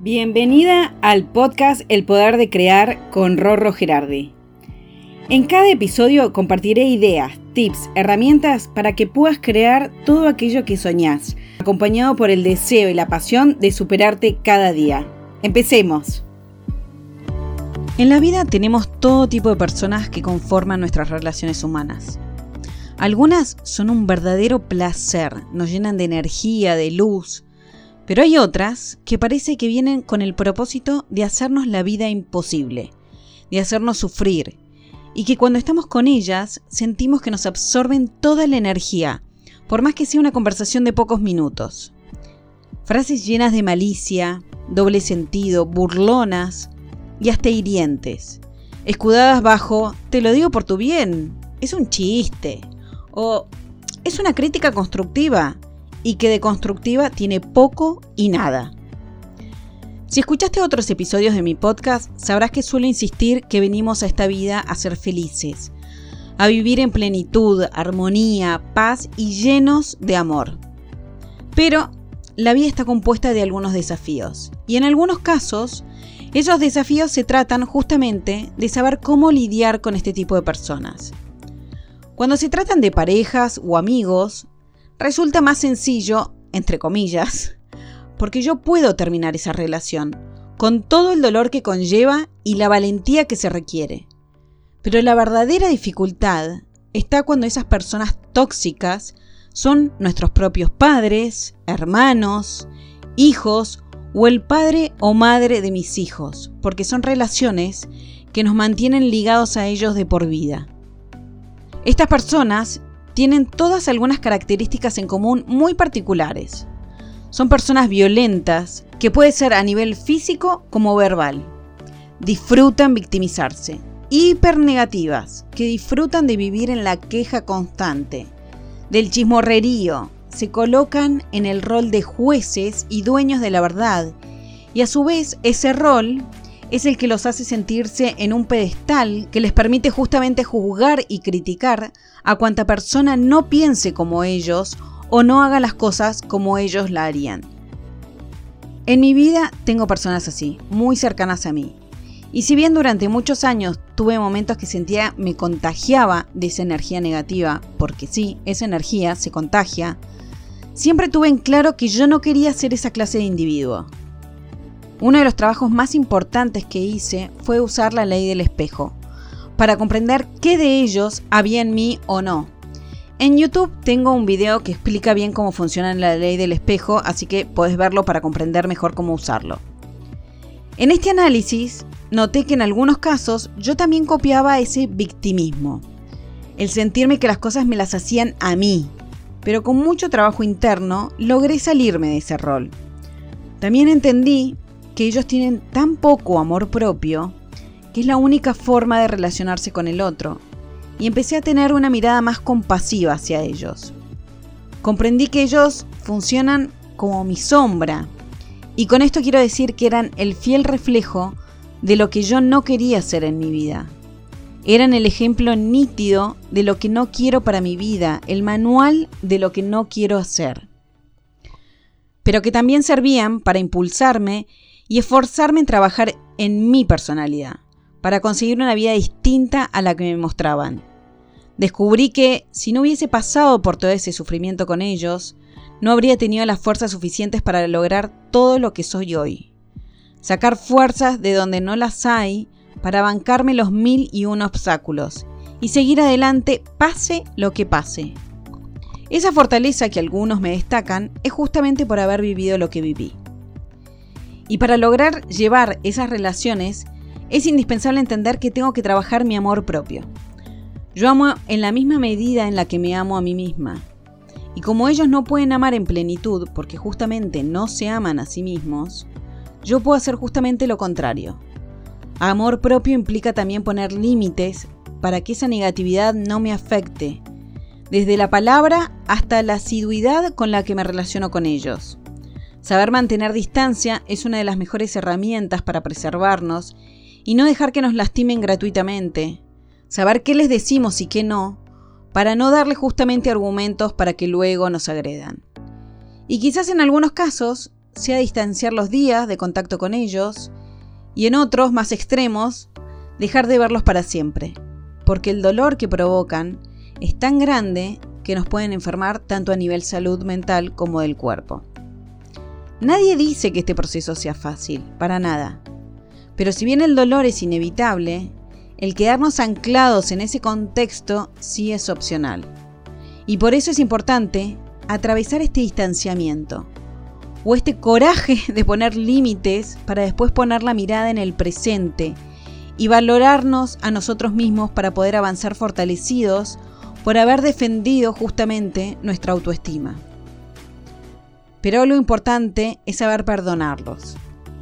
Bienvenida al podcast El Poder de Crear con Rorro Gerardi. En cada episodio compartiré ideas, tips, herramientas para que puedas crear todo aquello que soñás, acompañado por el deseo y la pasión de superarte cada día. Empecemos. En la vida tenemos todo tipo de personas que conforman nuestras relaciones humanas. Algunas son un verdadero placer, nos llenan de energía, de luz, pero hay otras que parece que vienen con el propósito de hacernos la vida imposible, de hacernos sufrir, y que cuando estamos con ellas sentimos que nos absorben toda la energía, por más que sea una conversación de pocos minutos. Frases llenas de malicia, doble sentido, burlonas y hasta hirientes, escudadas bajo, te lo digo por tu bien, es un chiste, o es una crítica constructiva, y que de constructiva tiene poco y nada. Si escuchaste otros episodios de mi podcast, sabrás que suelo insistir que venimos a esta vida a ser felices, a vivir en plenitud, armonía, paz y llenos de amor. Pero la vida está compuesta de algunos desafíos, y en algunos casos, esos desafíos se tratan justamente de saber cómo lidiar con este tipo de personas. Cuando se tratan de parejas o amigos, resulta más sencillo, entre comillas, porque yo puedo terminar esa relación, con todo el dolor que conlleva y la valentía que se requiere. Pero la verdadera dificultad está cuando esas personas tóxicas son nuestros propios padres, hermanos, hijos o el padre o madre de mis hijos, porque son relaciones que nos mantienen ligados a ellos de por vida. Estas personas tienen todas algunas características en común muy particulares. Son personas violentas, que puede ser a nivel físico como verbal. Disfrutan victimizarse. Hipernegativas, que disfrutan de vivir en la queja constante. Del chismorrerío, se colocan en el rol de jueces y dueños de la verdad. Y a su vez, ese rol es el que los hace sentirse en un pedestal que les permite justamente juzgar y criticar a cuanta persona no piense como ellos o no haga las cosas como ellos la harían. En mi vida tengo personas así, muy cercanas a mí. Y si bien durante muchos años tuve momentos que sentía me contagiaba de esa energía negativa, porque sí, esa energía se contagia, siempre tuve en claro que yo no quería ser esa clase de individuo. Uno de los trabajos más importantes que hice fue usar la ley del espejo, para comprender qué de ellos había en mí o no. En YouTube tengo un video que explica bien cómo funciona la ley del espejo, así que puedes verlo para comprender mejor cómo usarlo. En este análisis noté que en algunos casos yo también copiaba ese victimismo, el sentirme que las cosas me las hacían a mí, pero con mucho trabajo interno logré salirme de ese rol. También entendí que ellos tienen tan poco amor propio que es la única forma de relacionarse con el otro, y empecé a tener una mirada más compasiva hacia ellos. Comprendí que ellos funcionan como mi sombra, y con esto quiero decir que eran el fiel reflejo de lo que yo no quería hacer en mi vida. Eran el ejemplo nítido de lo que no quiero para mi vida, el manual de lo que no quiero hacer. Pero que también servían para impulsarme y esforzarme en trabajar en mi personalidad, para conseguir una vida distinta a la que me mostraban. Descubrí que, si no hubiese pasado por todo ese sufrimiento con ellos, no habría tenido las fuerzas suficientes para lograr todo lo que soy hoy. Sacar fuerzas de donde no las hay para bancarme los mil y un obstáculos y seguir adelante pase lo que pase. Esa fortaleza que algunos me destacan es justamente por haber vivido lo que viví. Y para lograr llevar esas relaciones, es indispensable entender que tengo que trabajar mi amor propio. Yo amo en la misma medida en la que me amo a mí misma. Y como ellos no pueden amar en plenitud porque justamente no se aman a sí mismos, yo puedo hacer justamente lo contrario. Amor propio implica también poner límites para que esa negatividad no me afecte, desde la palabra hasta la asiduidad con la que me relaciono con ellos. Saber mantener distancia es una de las mejores herramientas para preservarnos y no dejar que nos lastimen gratuitamente. Saber qué les decimos y qué no, para no darle justamente argumentos para que luego nos agredan. Y quizás en algunos casos sea distanciar los días de contacto con ellos y en otros, más extremos, dejar de verlos para siempre, porque el dolor que provocan es tan grande que nos pueden enfermar tanto a nivel salud mental como del cuerpo. Nadie dice que este proceso sea fácil, para nada. Pero si bien el dolor es inevitable, el quedarnos anclados en ese contexto sí es opcional. Y por eso es importante atravesar este distanciamiento o este coraje de poner límites para después poner la mirada en el presente y valorarnos a nosotros mismos para poder avanzar fortalecidos por haber defendido justamente nuestra autoestima. Pero lo importante es saber perdonarlos.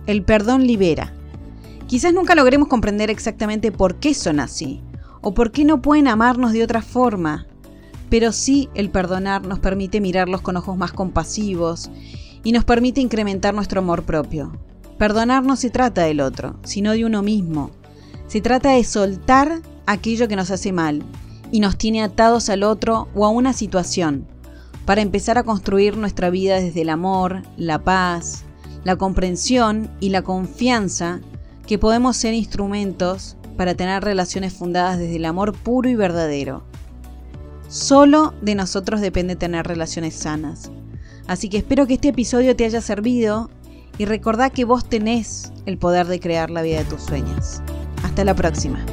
El perdón libera. Quizás nunca logremos comprender exactamente por qué son así, o por qué no pueden amarnos de otra forma, pero sí el perdonar nos permite mirarlos con ojos más compasivos y nos permite incrementar nuestro amor propio. Perdonar no se trata del otro, sino de uno mismo. Se trata de soltar aquello que nos hace mal y nos tiene atados al otro o a una situación, para empezar a construir nuestra vida desde el amor, la paz, la comprensión y la confianza que podemos ser instrumentos para tener relaciones fundadas desde el amor puro y verdadero. Solo de nosotros depende tener relaciones sanas. Así que espero que este episodio te haya servido y recordá que vos tenés el poder de crear la vida de tus sueños. Hasta la próxima.